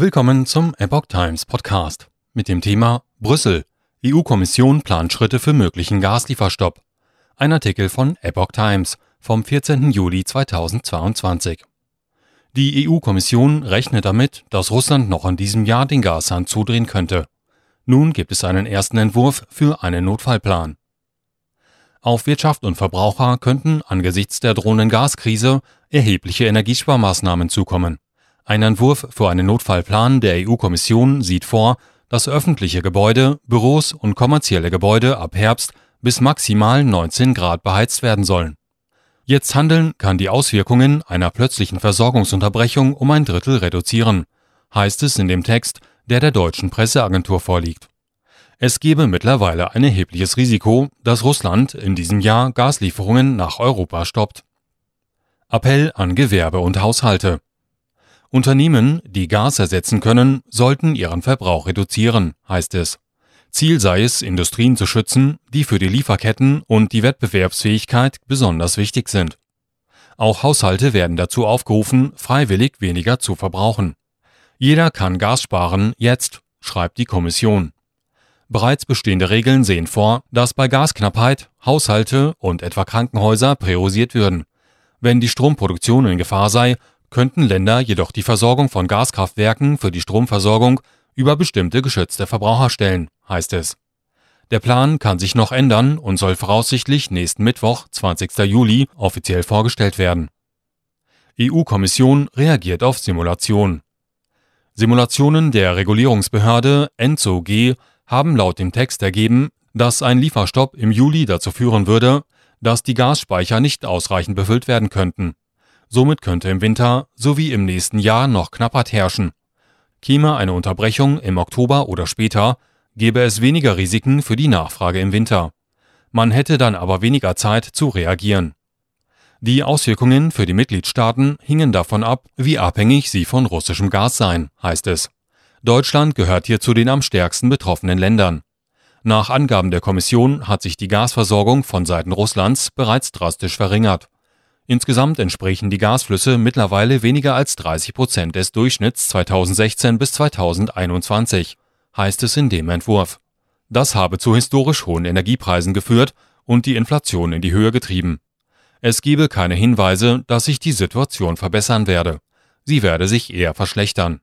Willkommen zum Epoch Times Podcast mit dem Thema Brüssel. EU-Kommission plant Schritte für möglichen Gaslieferstopp. Ein Artikel von Epoch Times vom 14. Juli 2022. Die EU-Kommission rechnet damit, dass Russland noch in diesem Jahr den Gashahn zudrehen könnte. Nun gibt es einen ersten Entwurf für einen Notfallplan. Auf Wirtschaft und Verbraucher könnten angesichts der drohenden Gaskrise erhebliche Energiesparmaßnahmen zukommen. Ein Entwurf für einen Notfallplan der EU-Kommission sieht vor, dass öffentliche Gebäude, Büros und kommerzielle Gebäude ab Herbst bis maximal 19 Grad beheizt werden sollen. Jetzt handeln kann die Auswirkungen einer plötzlichen Versorgungsunterbrechung um ein Drittel reduzieren, heißt es in dem Text, der der deutschen Presseagentur vorliegt. Es gebe mittlerweile ein erhebliches Risiko, dass Russland in diesem Jahr Gaslieferungen nach Europa stoppt. Appell an Gewerbe und Haushalte. Unternehmen, die Gas ersetzen können, sollten ihren Verbrauch reduzieren, heißt es. Ziel sei es, Industrien zu schützen, die für die Lieferketten und die Wettbewerbsfähigkeit besonders wichtig sind. Auch Haushalte werden dazu aufgerufen, freiwillig weniger zu verbrauchen. Jeder kann Gas sparen, jetzt, schreibt die Kommission. Bereits bestehende Regeln sehen vor, dass bei Gasknappheit Haushalte und etwa Krankenhäuser priorisiert würden. Wenn die Stromproduktion in Gefahr sei, könnten Länder jedoch die Versorgung von Gaskraftwerken für die Stromversorgung über bestimmte geschützte Verbraucher stellen, heißt es. Der Plan kann sich noch ändern und soll voraussichtlich nächsten Mittwoch, 20. Juli, offiziell vorgestellt werden. EU-Kommission reagiert auf Simulation. Simulationen der Regulierungsbehörde ENZO-G haben laut dem Text ergeben, dass ein Lieferstopp im Juli dazu führen würde, dass die Gasspeicher nicht ausreichend befüllt werden könnten. Somit könnte im Winter sowie im nächsten Jahr noch Knappheit herrschen. Käme eine Unterbrechung im Oktober oder später, gäbe es weniger Risiken für die Nachfrage im Winter. Man hätte dann aber weniger Zeit zu reagieren. Die Auswirkungen für die Mitgliedstaaten hingen davon ab, wie abhängig sie von russischem Gas seien, heißt es. Deutschland gehört hier zu den am stärksten betroffenen Ländern. Nach Angaben der Kommission hat sich die Gasversorgung von Seiten Russlands bereits drastisch verringert. Insgesamt entsprechen die Gasflüsse mittlerweile weniger als 30 Prozent des Durchschnitts 2016 bis 2021, heißt es in dem Entwurf. Das habe zu historisch hohen Energiepreisen geführt und die Inflation in die Höhe getrieben. Es gebe keine Hinweise, dass sich die Situation verbessern werde. Sie werde sich eher verschlechtern.